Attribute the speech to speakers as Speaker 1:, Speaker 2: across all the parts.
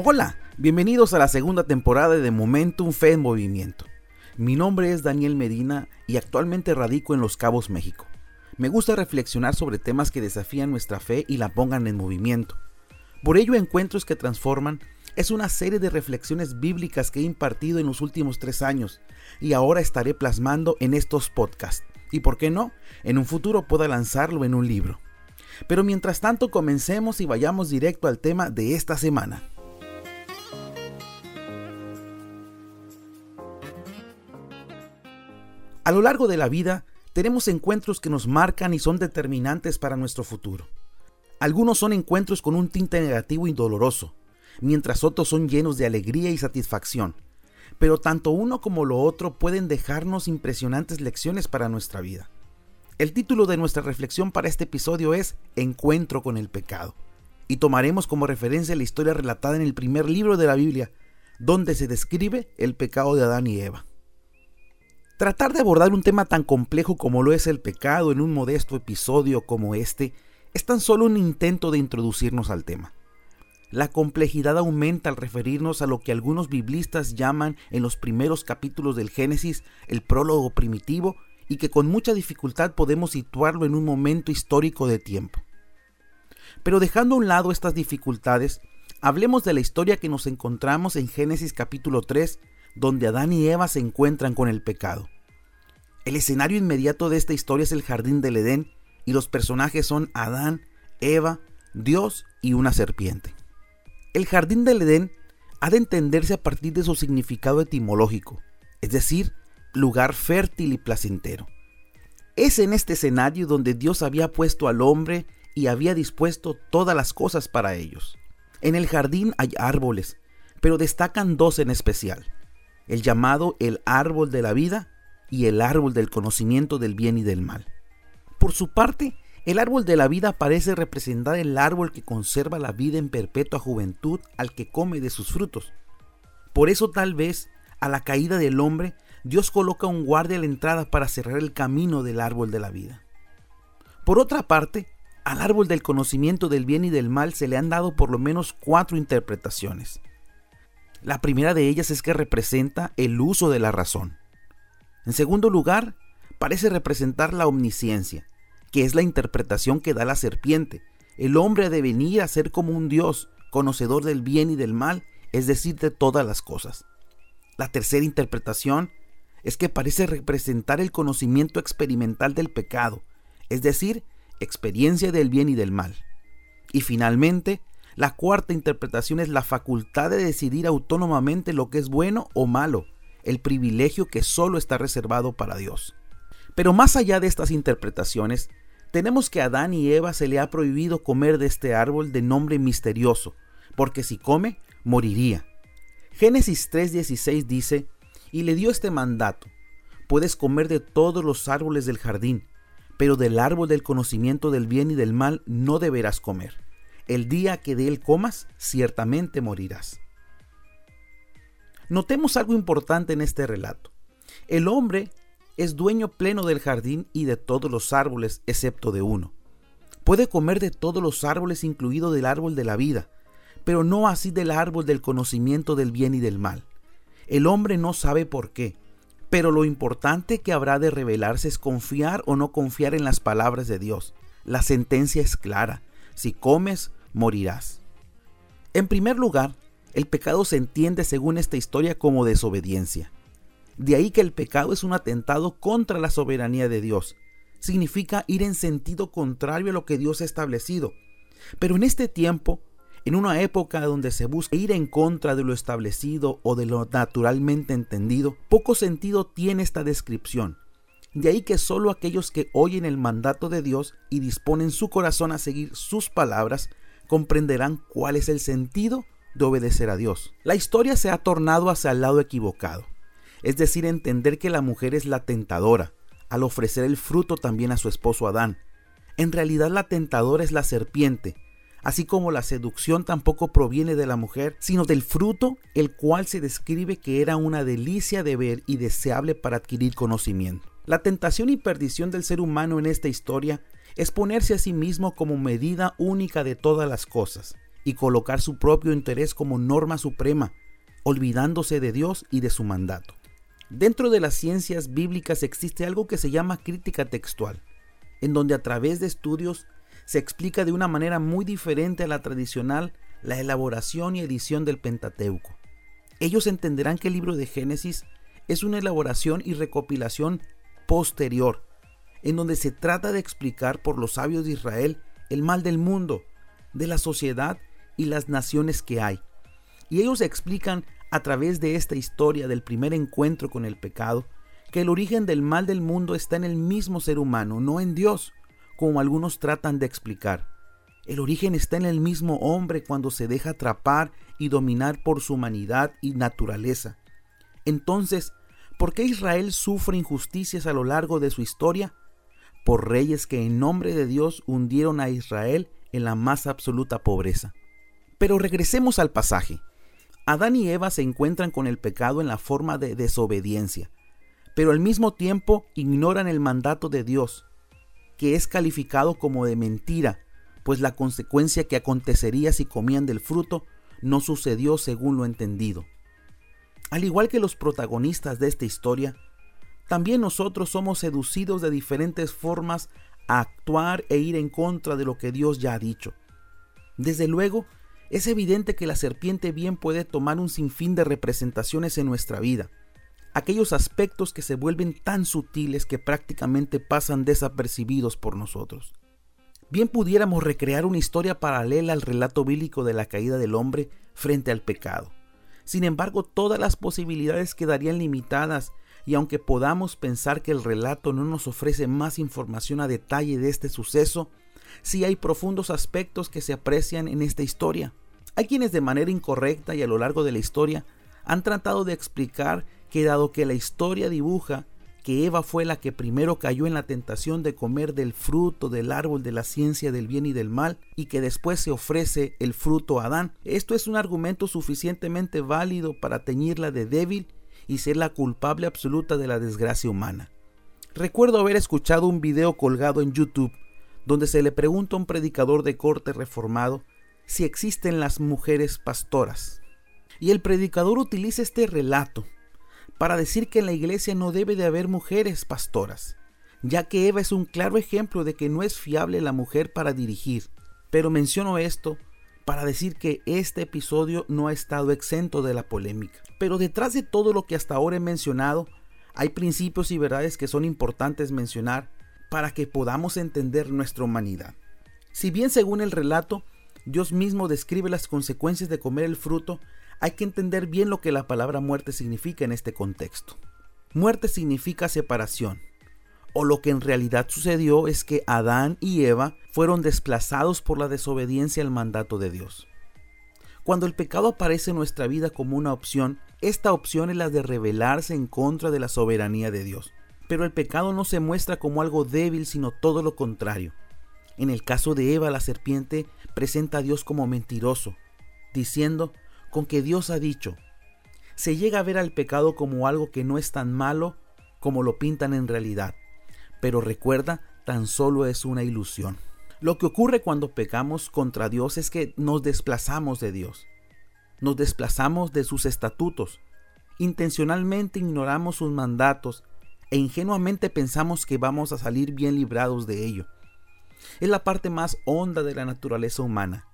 Speaker 1: Hola, bienvenidos a la segunda temporada de Momentum Fe en Movimiento. Mi nombre es Daniel Medina y actualmente radico en Los Cabos, México. Me gusta reflexionar sobre temas que desafían nuestra fe y la pongan en movimiento. Por ello, Encuentros que Transforman es una serie de reflexiones bíblicas que he impartido en los últimos tres años y ahora estaré plasmando en estos podcasts. Y por qué no, en un futuro pueda lanzarlo en un libro. Pero mientras tanto comencemos y vayamos directo al tema de esta semana. A lo largo de la vida tenemos encuentros que nos marcan y son determinantes para nuestro futuro. Algunos son encuentros con un tinte negativo y doloroso, mientras otros son llenos de alegría y satisfacción. Pero tanto uno como lo otro pueden dejarnos impresionantes lecciones para nuestra vida. El título de nuestra reflexión para este episodio es Encuentro con el pecado, y tomaremos como referencia la historia relatada en el primer libro de la Biblia, donde se describe el pecado de Adán y Eva. Tratar de abordar un tema tan complejo como lo es el pecado en un modesto episodio como este es tan solo un intento de introducirnos al tema. La complejidad aumenta al referirnos a lo que algunos biblistas llaman en los primeros capítulos del Génesis el prólogo primitivo y que con mucha dificultad podemos situarlo en un momento histórico de tiempo. Pero dejando a un lado estas dificultades, hablemos de la historia que nos encontramos en Génesis capítulo 3 donde Adán y Eva se encuentran con el pecado. El escenario inmediato de esta historia es el jardín del Edén y los personajes son Adán, Eva, Dios y una serpiente. El jardín del Edén ha de entenderse a partir de su significado etimológico, es decir, lugar fértil y placentero. Es en este escenario donde Dios había puesto al hombre y había dispuesto todas las cosas para ellos. En el jardín hay árboles, pero destacan dos en especial el llamado el árbol de la vida y el árbol del conocimiento del bien y del mal. Por su parte, el árbol de la vida parece representar el árbol que conserva la vida en perpetua juventud al que come de sus frutos. Por eso tal vez, a la caída del hombre, Dios coloca un guardia a la entrada para cerrar el camino del árbol de la vida. Por otra parte, al árbol del conocimiento del bien y del mal se le han dado por lo menos cuatro interpretaciones. La primera de ellas es que representa el uso de la razón. En segundo lugar, parece representar la omnisciencia, que es la interpretación que da la serpiente. El hombre de venir a ser como un Dios, conocedor del bien y del mal, es decir, de todas las cosas. La tercera interpretación es que parece representar el conocimiento experimental del pecado, es decir, experiencia del bien y del mal. Y finalmente, la cuarta interpretación es la facultad de decidir autónomamente lo que es bueno o malo, el privilegio que solo está reservado para Dios. Pero más allá de estas interpretaciones, tenemos que a Adán y Eva se le ha prohibido comer de este árbol de nombre misterioso, porque si come, moriría. Génesis 3:16 dice, y le dio este mandato, puedes comer de todos los árboles del jardín, pero del árbol del conocimiento del bien y del mal no deberás comer el día que de él comas, ciertamente morirás. Notemos algo importante en este relato. El hombre es dueño pleno del jardín y de todos los árboles excepto de uno. Puede comer de todos los árboles incluido del árbol de la vida, pero no así del árbol del conocimiento del bien y del mal. El hombre no sabe por qué, pero lo importante que habrá de revelarse es confiar o no confiar en las palabras de Dios. La sentencia es clara. Si comes, morirás. En primer lugar, el pecado se entiende según esta historia como desobediencia. De ahí que el pecado es un atentado contra la soberanía de Dios. Significa ir en sentido contrario a lo que Dios ha establecido. Pero en este tiempo, en una época donde se busca ir en contra de lo establecido o de lo naturalmente entendido, poco sentido tiene esta descripción. De ahí que solo aquellos que oyen el mandato de Dios y disponen su corazón a seguir sus palabras comprenderán cuál es el sentido de obedecer a Dios. La historia se ha tornado hacia el lado equivocado, es decir, entender que la mujer es la tentadora, al ofrecer el fruto también a su esposo Adán. En realidad la tentadora es la serpiente, así como la seducción tampoco proviene de la mujer, sino del fruto, el cual se describe que era una delicia de ver y deseable para adquirir conocimiento. La tentación y perdición del ser humano en esta historia es ponerse a sí mismo como medida única de todas las cosas, y colocar su propio interés como norma suprema, olvidándose de Dios y de su mandato. Dentro de las ciencias bíblicas existe algo que se llama crítica textual, en donde a través de estudios se explica de una manera muy diferente a la tradicional la elaboración y edición del Pentateuco. Ellos entenderán que el libro de Génesis es una elaboración y recopilación posterior, en donde se trata de explicar por los sabios de Israel el mal del mundo, de la sociedad y las naciones que hay. Y ellos explican a través de esta historia del primer encuentro con el pecado, que el origen del mal del mundo está en el mismo ser humano, no en Dios, como algunos tratan de explicar. El origen está en el mismo hombre cuando se deja atrapar y dominar por su humanidad y naturaleza. Entonces, ¿por qué Israel sufre injusticias a lo largo de su historia? Por reyes que en nombre de Dios hundieron a Israel en la más absoluta pobreza. Pero regresemos al pasaje. Adán y Eva se encuentran con el pecado en la forma de desobediencia, pero al mismo tiempo ignoran el mandato de Dios, que es calificado como de mentira, pues la consecuencia que acontecería si comían del fruto no sucedió según lo entendido. Al igual que los protagonistas de esta historia, también nosotros somos seducidos de diferentes formas a actuar e ir en contra de lo que Dios ya ha dicho. Desde luego, es evidente que la serpiente bien puede tomar un sinfín de representaciones en nuestra vida, aquellos aspectos que se vuelven tan sutiles que prácticamente pasan desapercibidos por nosotros. Bien pudiéramos recrear una historia paralela al relato bíblico de la caída del hombre frente al pecado. Sin embargo, todas las posibilidades quedarían limitadas y aunque podamos pensar que el relato no nos ofrece más información a detalle de este suceso, sí hay profundos aspectos que se aprecian en esta historia. Hay quienes de manera incorrecta y a lo largo de la historia han tratado de explicar que dado que la historia dibuja que Eva fue la que primero cayó en la tentación de comer del fruto del árbol de la ciencia del bien y del mal y que después se ofrece el fruto a Adán. Esto es un argumento suficientemente válido para teñirla de débil y ser la culpable absoluta de la desgracia humana. Recuerdo haber escuchado un video colgado en YouTube donde se le pregunta a un predicador de corte reformado si existen las mujeres pastoras. Y el predicador utiliza este relato para decir que en la iglesia no debe de haber mujeres pastoras, ya que Eva es un claro ejemplo de que no es fiable la mujer para dirigir. Pero menciono esto para decir que este episodio no ha estado exento de la polémica. Pero detrás de todo lo que hasta ahora he mencionado, hay principios y verdades que son importantes mencionar para que podamos entender nuestra humanidad. Si bien según el relato, Dios mismo describe las consecuencias de comer el fruto, hay que entender bien lo que la palabra muerte significa en este contexto. Muerte significa separación, o lo que en realidad sucedió es que Adán y Eva fueron desplazados por la desobediencia al mandato de Dios. Cuando el pecado aparece en nuestra vida como una opción, esta opción es la de rebelarse en contra de la soberanía de Dios. Pero el pecado no se muestra como algo débil, sino todo lo contrario. En el caso de Eva, la serpiente presenta a Dios como mentiroso, diciendo con que Dios ha dicho. Se llega a ver al pecado como algo que no es tan malo como lo pintan en realidad. Pero recuerda, tan solo es una ilusión. Lo que ocurre cuando pecamos contra Dios es que nos desplazamos de Dios. Nos desplazamos de sus estatutos. Intencionalmente ignoramos sus mandatos e ingenuamente pensamos que vamos a salir bien librados de ello. Es la parte más honda de la naturaleza humana.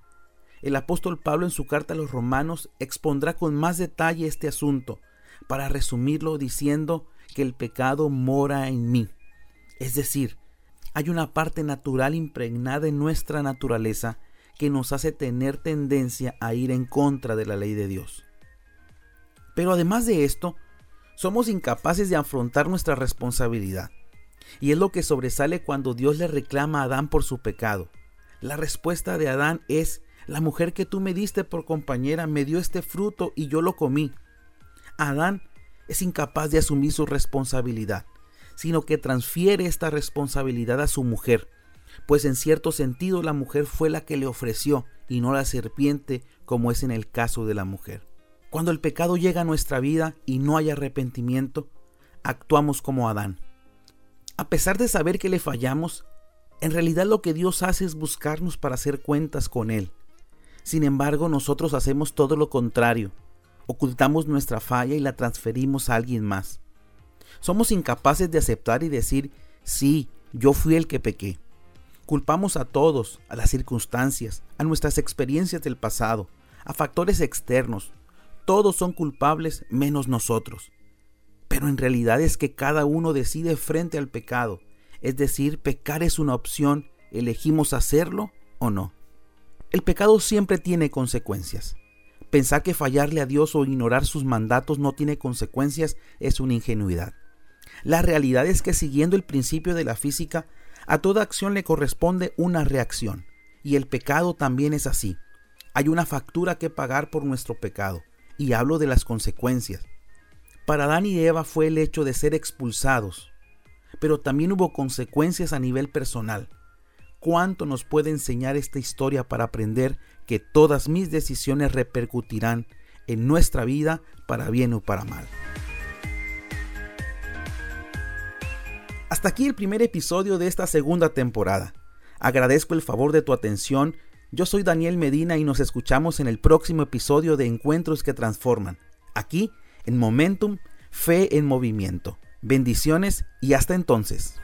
Speaker 1: El apóstol Pablo en su carta a los romanos expondrá con más detalle este asunto, para resumirlo diciendo que el pecado mora en mí. Es decir, hay una parte natural impregnada en nuestra naturaleza que nos hace tener tendencia a ir en contra de la ley de Dios. Pero además de esto, somos incapaces de afrontar nuestra responsabilidad. Y es lo que sobresale cuando Dios le reclama a Adán por su pecado. La respuesta de Adán es, la mujer que tú me diste por compañera me dio este fruto y yo lo comí. Adán es incapaz de asumir su responsabilidad, sino que transfiere esta responsabilidad a su mujer, pues en cierto sentido la mujer fue la que le ofreció y no la serpiente como es en el caso de la mujer. Cuando el pecado llega a nuestra vida y no hay arrepentimiento, actuamos como Adán. A pesar de saber que le fallamos, en realidad lo que Dios hace es buscarnos para hacer cuentas con Él. Sin embargo, nosotros hacemos todo lo contrario. Ocultamos nuestra falla y la transferimos a alguien más. Somos incapaces de aceptar y decir, sí, yo fui el que pequé. Culpamos a todos, a las circunstancias, a nuestras experiencias del pasado, a factores externos. Todos son culpables menos nosotros. Pero en realidad es que cada uno decide frente al pecado. Es decir, pecar es una opción, elegimos hacerlo o no. El pecado siempre tiene consecuencias. Pensar que fallarle a Dios o ignorar sus mandatos no tiene consecuencias es una ingenuidad. La realidad es que siguiendo el principio de la física, a toda acción le corresponde una reacción. Y el pecado también es así. Hay una factura que pagar por nuestro pecado. Y hablo de las consecuencias. Para Adán y Eva fue el hecho de ser expulsados. Pero también hubo consecuencias a nivel personal. ¿Cuánto nos puede enseñar esta historia para aprender que todas mis decisiones repercutirán en nuestra vida para bien o para mal? Hasta aquí el primer episodio de esta segunda temporada. Agradezco el favor de tu atención. Yo soy Daniel Medina y nos escuchamos en el próximo episodio de Encuentros que Transforman. Aquí, en Momentum, Fe en Movimiento. Bendiciones y hasta entonces.